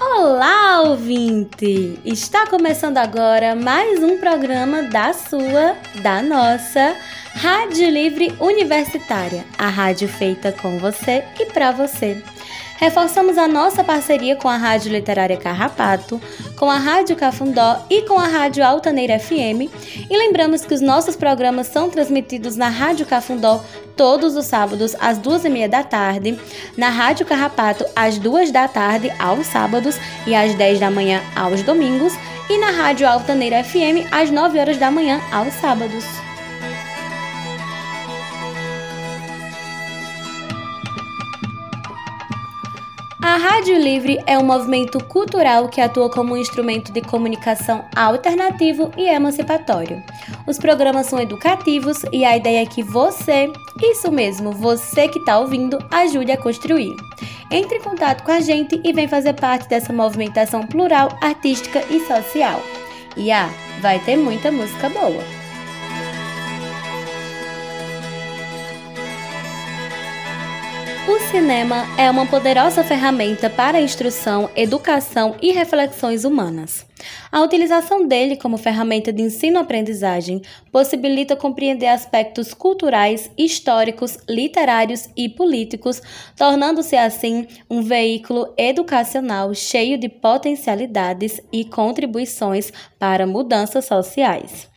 Olá, ouvinte! Está começando agora mais um programa da sua, da nossa Rádio Livre Universitária, a rádio feita com você e para você. Reforçamos a nossa parceria com a Rádio Literária Carrapato, com a Rádio Cafundó e com a Rádio Altaneira FM. E lembramos que os nossos programas são transmitidos na Rádio Cafundó todos os sábados às duas e meia da tarde, na Rádio Carrapato às duas da tarde aos sábados e às dez da manhã aos domingos e na Rádio Altaneira FM às nove horas da manhã aos sábados. Rádio Livre é um movimento cultural que atua como um instrumento de comunicação alternativo e emancipatório. Os programas são educativos e a ideia é que você, isso mesmo, você que está ouvindo, ajude a construir. Entre em contato com a gente e vem fazer parte dessa movimentação plural, artística e social. E ah, vai ter muita música boa! O cinema é uma poderosa ferramenta para a instrução, educação e reflexões humanas. A utilização dele como ferramenta de ensino-aprendizagem possibilita compreender aspectos culturais, históricos, literários e políticos, tornando-se assim um veículo educacional cheio de potencialidades e contribuições para mudanças sociais.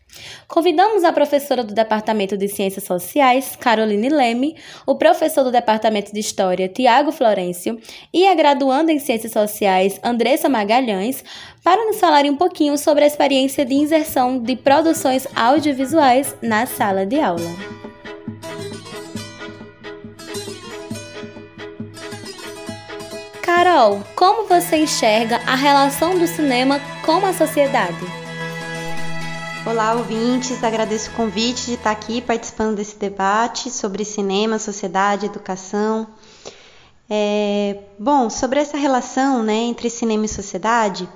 Convidamos a professora do Departamento de Ciências Sociais, Caroline Leme, o professor do Departamento de História, Tiago Florencio, e a graduanda em Ciências Sociais, Andressa Magalhães, para nos falarem um pouquinho sobre a experiência de inserção de produções audiovisuais na sala de aula. Carol, como você enxerga a relação do cinema com a sociedade? Olá, ouvintes. Agradeço o convite de estar aqui participando desse debate sobre cinema, sociedade, educação. É, bom, sobre essa relação né, entre cinema e sociedade,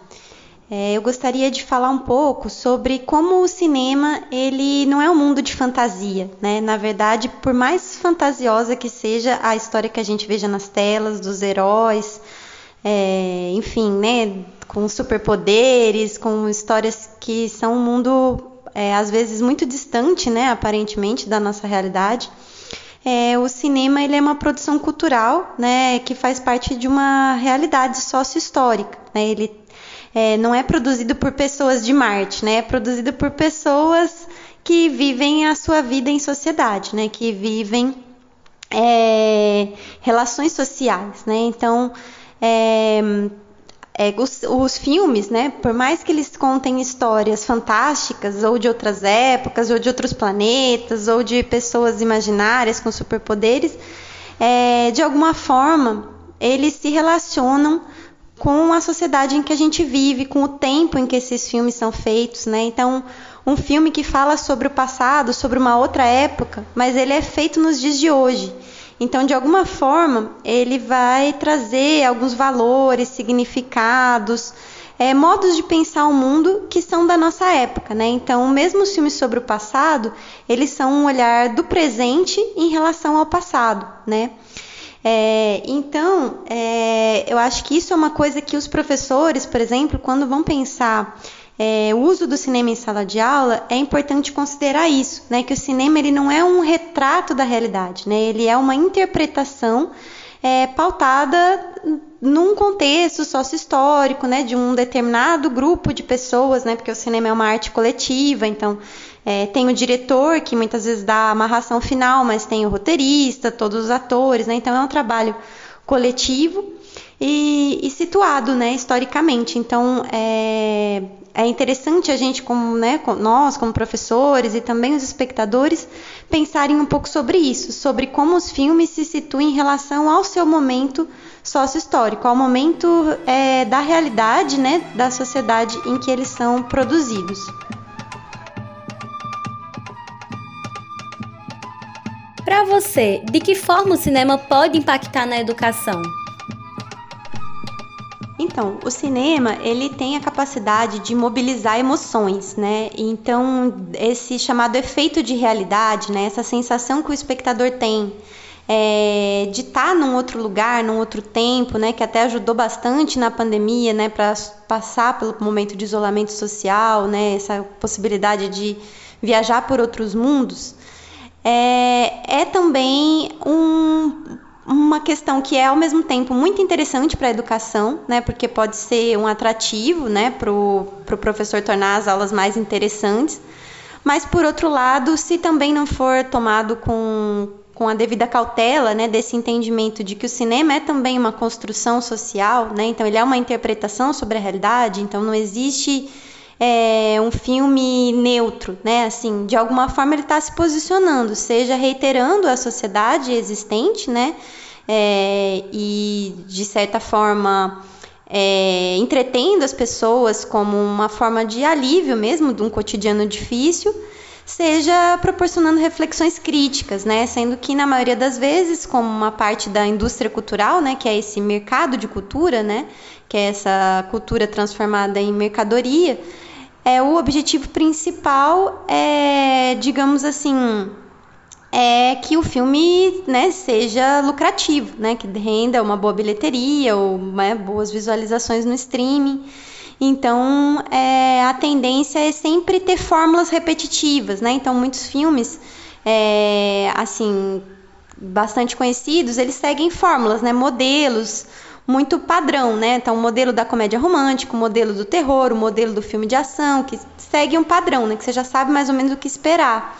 é, eu gostaria de falar um pouco sobre como o cinema ele não é um mundo de fantasia, né? Na verdade, por mais fantasiosa que seja a história que a gente veja nas telas dos heróis, é, enfim, né? com superpoderes, com histórias que são um mundo é, às vezes muito distante, né, aparentemente, da nossa realidade. É, o cinema ele é uma produção cultural, né, que faz parte de uma realidade sócio-histórica. Né, ele é, não é produzido por pessoas de Marte, né, é produzido por pessoas que vivem a sua vida em sociedade, né, que vivem é, relações sociais, né. Então é, é, os, os, filmes, né, por mais que eles contem histórias fantásticas, ou de outras épocas, ou de outros planetas, ou de pessoas imaginárias com superpoderes, é, de alguma forma eles se relacionam com a sociedade em que a gente vive, com o tempo em que esses filmes são feitos, né? Então, um filme que fala sobre o passado, sobre uma outra época, mas ele é feito nos dias de hoje. Então, de alguma forma, ele vai trazer alguns valores, significados, é, modos de pensar o mundo que são da nossa época, né? Então, mesmo os filmes sobre o passado, eles são um olhar do presente em relação ao passado, né? É, então, é, eu acho que isso é uma coisa que os professores, por exemplo, quando vão pensar é, o uso do cinema em sala de aula, é importante considerar isso, né? Que o cinema ele não é um retrato da realidade, né? Ele é uma interpretação é, pautada num contexto sócio-histórico, né? De um determinado grupo de pessoas, né? Porque o cinema é uma arte coletiva, então é, tem o diretor que muitas vezes dá a amarração final, mas tem o roteirista, todos os atores, né? Então é um trabalho coletivo e, e situado, né? Historicamente. Então é, é interessante a gente, como, né, nós, como professores e também os espectadores, pensarem um pouco sobre isso, sobre como os filmes se situam em relação ao seu momento sócio-histórico, ao momento é, da realidade né, da sociedade em que eles são produzidos. Para você, de que forma o cinema pode impactar na educação? Então, o cinema, ele tem a capacidade de mobilizar emoções, né? Então, esse chamado efeito de realidade, né? Essa sensação que o espectador tem é, de estar num outro lugar, num outro tempo, né, que até ajudou bastante na pandemia, né, para passar pelo momento de isolamento social, né, essa possibilidade de viajar por outros mundos, é, é também um, uma questão que é ao mesmo tempo muito interessante para a educação, né, porque pode ser um atrativo, né, para o pro professor tornar as aulas mais interessantes, mas por outro lado, se também não for tomado com, com a devida cautela, né, desse entendimento de que o cinema é também uma construção social, né, então ele é uma interpretação sobre a realidade, então não existe é, um filme neutro, né, assim, de alguma forma ele está se posicionando, seja reiterando a sociedade existente, né, é, e de certa forma é, entretendo as pessoas como uma forma de alívio mesmo de um cotidiano difícil, seja proporcionando reflexões críticas, né? Sendo que na maioria das vezes, como uma parte da indústria cultural, né, que é esse mercado de cultura, né, que é essa cultura transformada em mercadoria, é o objetivo principal é, digamos assim, é que o filme né, seja lucrativo, né, que renda uma boa bilheteria ou né, boas visualizações no streaming. Então, é, a tendência é sempre ter fórmulas repetitivas, né? Então, muitos filmes, é, assim, bastante conhecidos, eles seguem fórmulas, né? Modelos muito padrão, né? Então, o modelo da comédia romântica, o modelo do terror, o modelo do filme de ação, que segue um padrão, né? Que você já sabe mais ou menos o que esperar.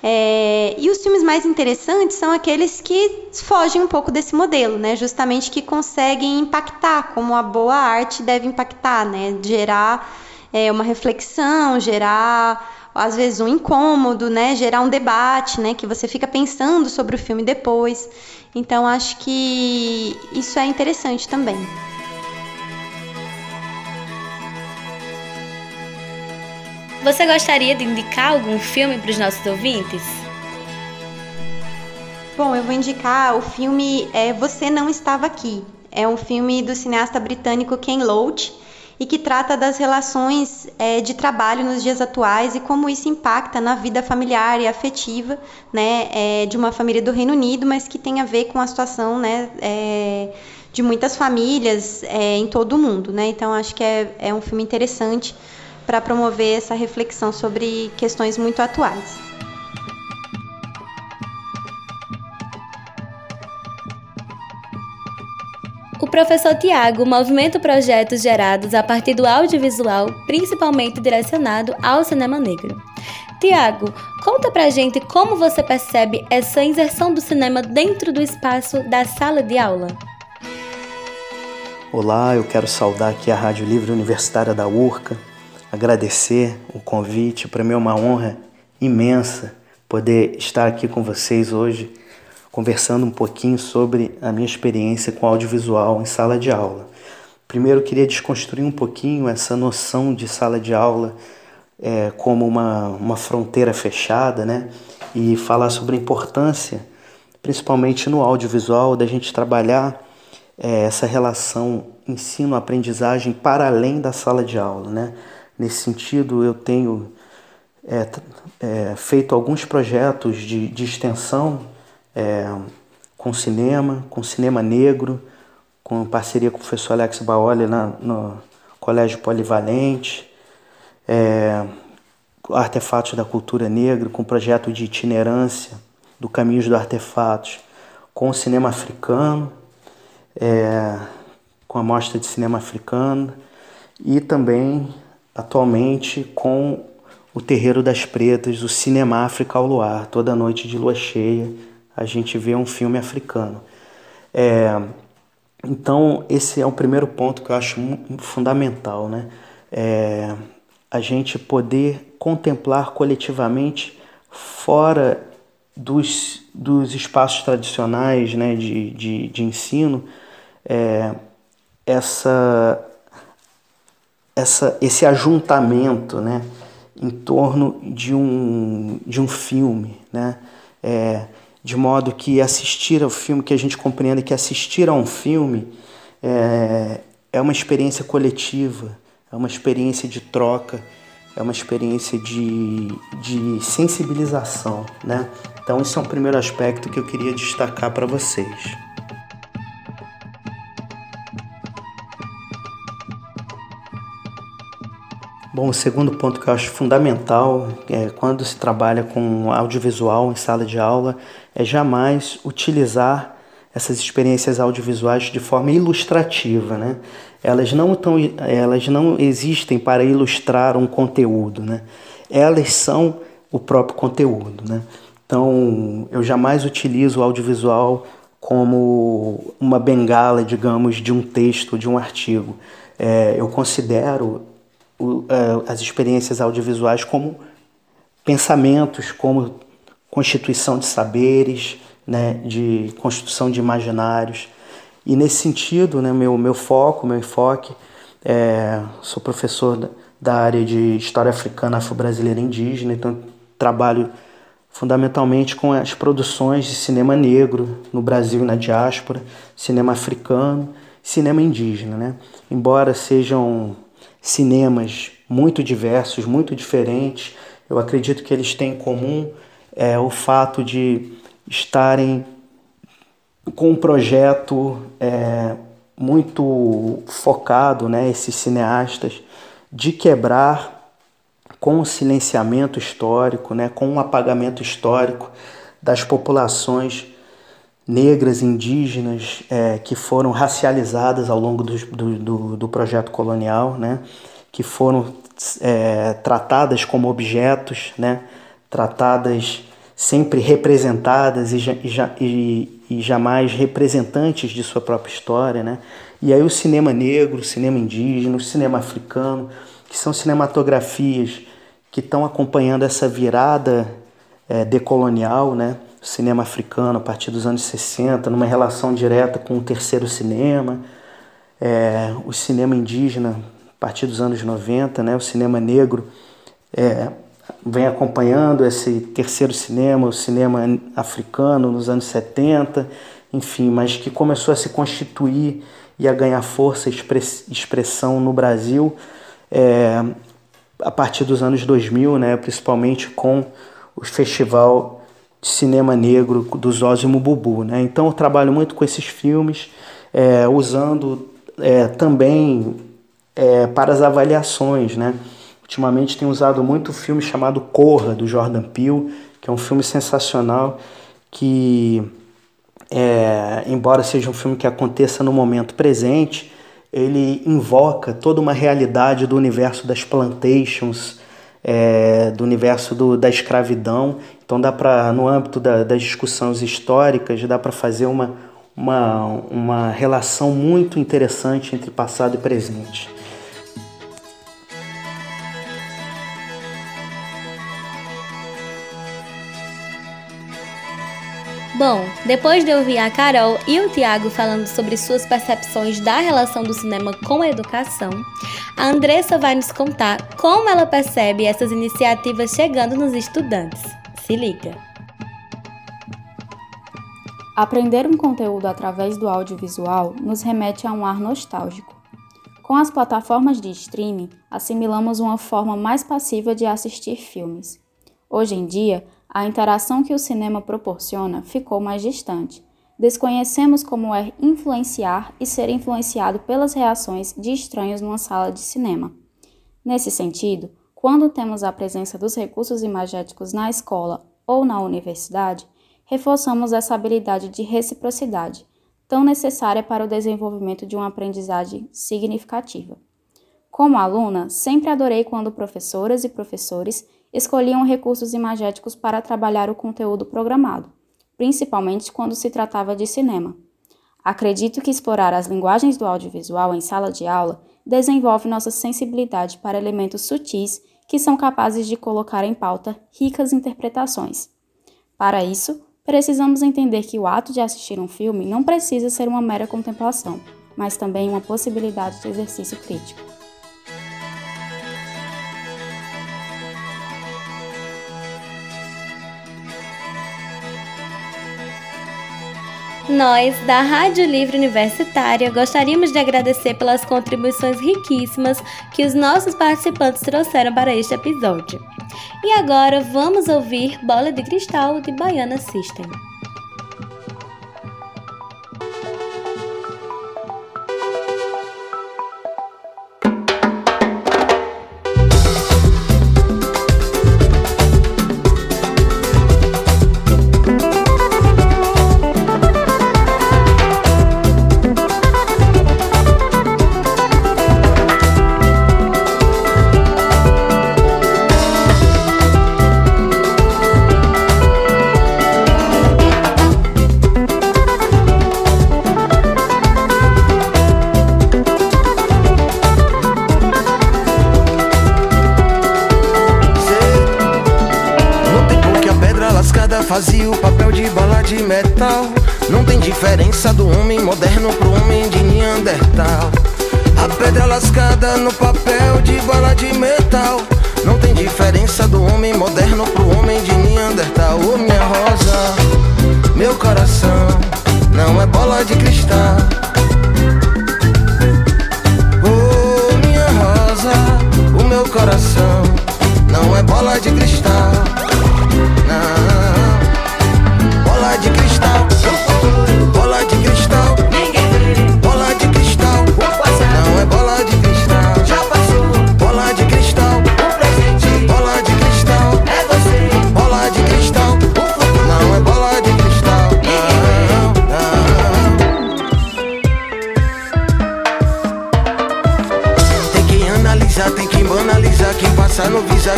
É, e os filmes mais interessantes são aqueles que fogem um pouco desse modelo, né? Justamente que conseguem impactar, como a boa arte deve impactar, né? Gerar é, uma reflexão, gerar às vezes um incômodo, né? Gerar um debate, né? Que você fica pensando sobre o filme depois. Então acho que isso é interessante também. Você gostaria de indicar algum filme para os nossos ouvintes? Bom, eu vou indicar o filme é, Você Não Estava Aqui. É um filme do cineasta britânico Ken Loach e que trata das relações é, de trabalho nos dias atuais e como isso impacta na vida familiar e afetiva né, é, de uma família do Reino Unido, mas que tem a ver com a situação né, é, de muitas famílias é, em todo o mundo. Né? Então, acho que é, é um filme interessante para promover essa reflexão sobre questões muito atuais. O professor Tiago movimenta projetos gerados a partir do audiovisual, principalmente direcionado ao cinema negro. Tiago, conta pra gente como você percebe essa inserção do cinema dentro do espaço da sala de aula. Olá, eu quero saudar aqui a Rádio Livre Universitária da URCA, agradecer o convite. Para mim é uma honra imensa poder estar aqui com vocês hoje, conversando um pouquinho sobre a minha experiência com audiovisual em sala de aula. Primeiro, eu queria desconstruir um pouquinho essa noção de sala de aula é, como uma, uma fronteira fechada, né? E falar sobre a importância, principalmente no audiovisual, da gente trabalhar é, essa relação ensino-aprendizagem para além da sala de aula, né? Nesse sentido, eu tenho é, é, feito alguns projetos de, de extensão é, com cinema, com cinema negro, com parceria com o professor Alex Baoli na, no Colégio Polivalente, é, Artefatos da Cultura Negra, com projeto de itinerância do Caminhos do Artefatos, com o cinema africano, é, com a mostra de cinema africano e também atualmente com o Terreiro das Pretas, o Cinema África ao Luar. Toda noite de lua cheia a gente vê um filme africano. É, então, esse é o primeiro ponto que eu acho fundamental, né? É, a gente poder contemplar coletivamente fora dos, dos espaços tradicionais né, de, de, de ensino é, essa essa, esse ajuntamento né, em torno de um, de um filme, né? É, de modo que assistir ao filme, que a gente compreenda que assistir a um filme é, é uma experiência coletiva, é uma experiência de troca, é uma experiência de, de sensibilização, né? Então, esse é um primeiro aspecto que eu queria destacar para vocês. Bom, o segundo ponto que eu acho fundamental é quando se trabalha com audiovisual em sala de aula é jamais utilizar essas experiências audiovisuais de forma ilustrativa, né? Elas não tão, elas não existem para ilustrar um conteúdo, né? Elas são o próprio conteúdo, né? Então, eu jamais utilizo o audiovisual como uma bengala, digamos, de um texto, de um artigo. É, eu considero o, é, as experiências audiovisuais como pensamentos, como constituição de saberes, né, de construção de imaginários. E nesse sentido, né, meu, meu foco, meu enfoque, é, sou professor da área de História Africana Afro-Brasileira Indígena, então trabalho fundamentalmente com as produções de cinema negro no Brasil e na diáspora, cinema africano, cinema indígena. Né? Embora sejam cinemas muito diversos, muito diferentes. Eu acredito que eles têm em comum é, o fato de estarem com um projeto é, muito focado, né, esses cineastas, de quebrar com o silenciamento histórico, né, com o apagamento histórico das populações negras, indígenas, é, que foram racializadas ao longo do, do, do projeto colonial, né? que foram é, tratadas como objetos, né? Tratadas sempre representadas e, e, e, jamais representantes de sua própria história. Né? E aí o cinema negro, o cinema indígena, o cinema africano, que são cinematografias que estão acompanhando essa virada é, decolonial, né? cinema africano a partir dos anos 60, numa relação direta com o terceiro cinema, é, o cinema indígena a partir dos anos 90, né, o cinema negro é, vem acompanhando esse terceiro cinema, o cinema africano nos anos 70, enfim, mas que começou a se constituir e a ganhar força e expressão no Brasil é, a partir dos anos 2000, né, principalmente com o festival cinema negro do Zózimo Bubu. Né? Então eu trabalho muito com esses filmes, é, usando é, também é, para as avaliações. Né? Ultimamente tenho usado muito o filme chamado Corra, do Jordan Peele, que é um filme sensacional que, é, embora seja um filme que aconteça no momento presente, ele invoca toda uma realidade do universo das plantations, é, do universo do, da escravidão. Então dá para, no âmbito da, das discussões históricas, dá para fazer uma, uma, uma relação muito interessante entre passado e presente. Bom, depois de ouvir a Carol e o Tiago falando sobre suas percepções da relação do cinema com a educação, a Andressa vai nos contar como ela percebe essas iniciativas chegando nos estudantes. Se liga! Aprender um conteúdo através do audiovisual nos remete a um ar nostálgico. Com as plataformas de streaming, assimilamos uma forma mais passiva de assistir filmes. Hoje em dia, a interação que o cinema proporciona ficou mais distante. Desconhecemos como é influenciar e ser influenciado pelas reações de estranhos numa sala de cinema. Nesse sentido, quando temos a presença dos recursos imagéticos na escola ou na universidade, reforçamos essa habilidade de reciprocidade, tão necessária para o desenvolvimento de uma aprendizagem significativa. Como aluna, sempre adorei quando professoras e professores escolhiam recursos imagéticos para trabalhar o conteúdo programado, principalmente quando se tratava de cinema. Acredito que explorar as linguagens do audiovisual em sala de aula desenvolve nossa sensibilidade para elementos sutis que são capazes de colocar em pauta ricas interpretações. Para isso, precisamos entender que o ato de assistir um filme não precisa ser uma mera contemplação, mas também uma possibilidade de exercício crítico. Nós, da Rádio Livre Universitária, gostaríamos de agradecer pelas contribuições riquíssimas que os nossos participantes trouxeram para este episódio. E agora vamos ouvir Bola de Cristal de Baiana System. Diferença do homem moderno pro homem de Neandertal. A pedra lascada no papel de bala de metal. Não tem diferença do homem moderno pro homem de Neandertal. Ô oh, minha rosa, meu coração não é bola de cristal.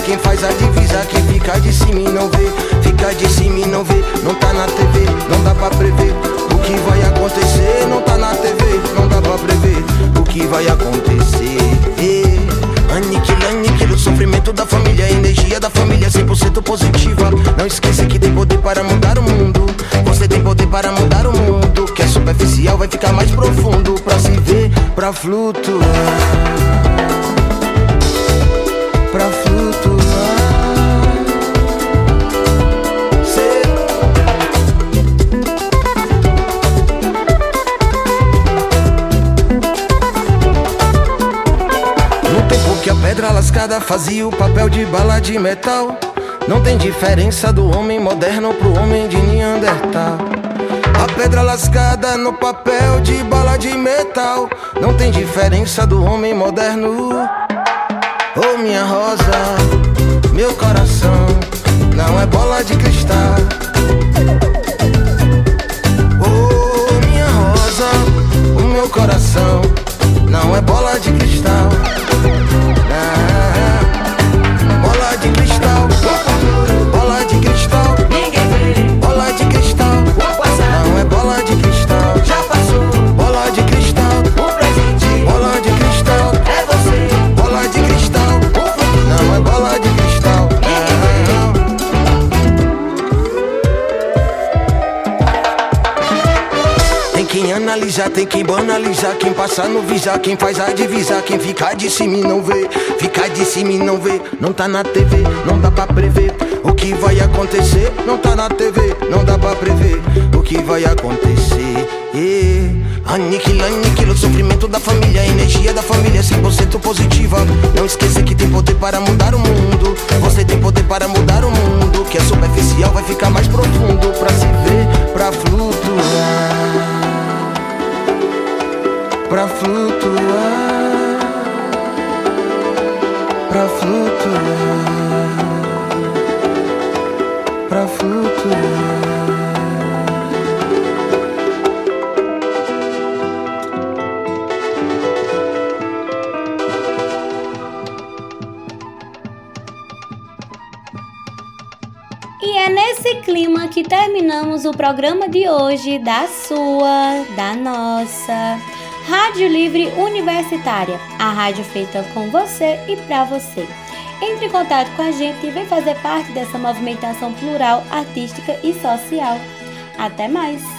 Quem faz a divisa, quem fica de cima e não vê, fica de cima e não vê, não tá na TV, não dá pra prever o que vai acontecer, não tá na TV, não dá pra prever o que vai acontecer. Aniquila, aniquila o sofrimento da família, a energia da família 100% positiva. Não esqueça que tem poder para mudar o mundo. Você tem poder para mudar o mundo. Que é superficial vai ficar mais profundo pra se ver, pra flutuar. Lascada fazia o papel de bala de metal. Não tem diferença do homem moderno pro homem de Neandertal. A pedra lascada no papel de bala de metal. Não tem diferença do homem moderno. Oh, minha rosa, meu coração não é bola de cristal. Oh, minha rosa, o meu coração não é bola de cristal. Tem quem banalizar, quem passar no visar, quem faz a divisar, quem ficar de cima e não vê, ficar de cima e não vê, não tá na TV, não dá pra prever o que vai acontecer, não tá na TV, não dá pra prever o que vai acontecer. Yeah. Aniquila, aniquila o sofrimento da família, a energia da família 100% positiva. Não esqueça que tem poder para mudar o mundo. Você tem poder para mudar o mundo. Que é superficial vai ficar mais profundo pra se ver, pra flutuar pra flutuar, pra flutuar, pra flutuar. É nesse clima que terminamos o programa de hoje da sua, da nossa Rádio Livre Universitária, a rádio feita com você e para você. Entre em contato com a gente e vem fazer parte dessa movimentação plural, artística e social. Até mais!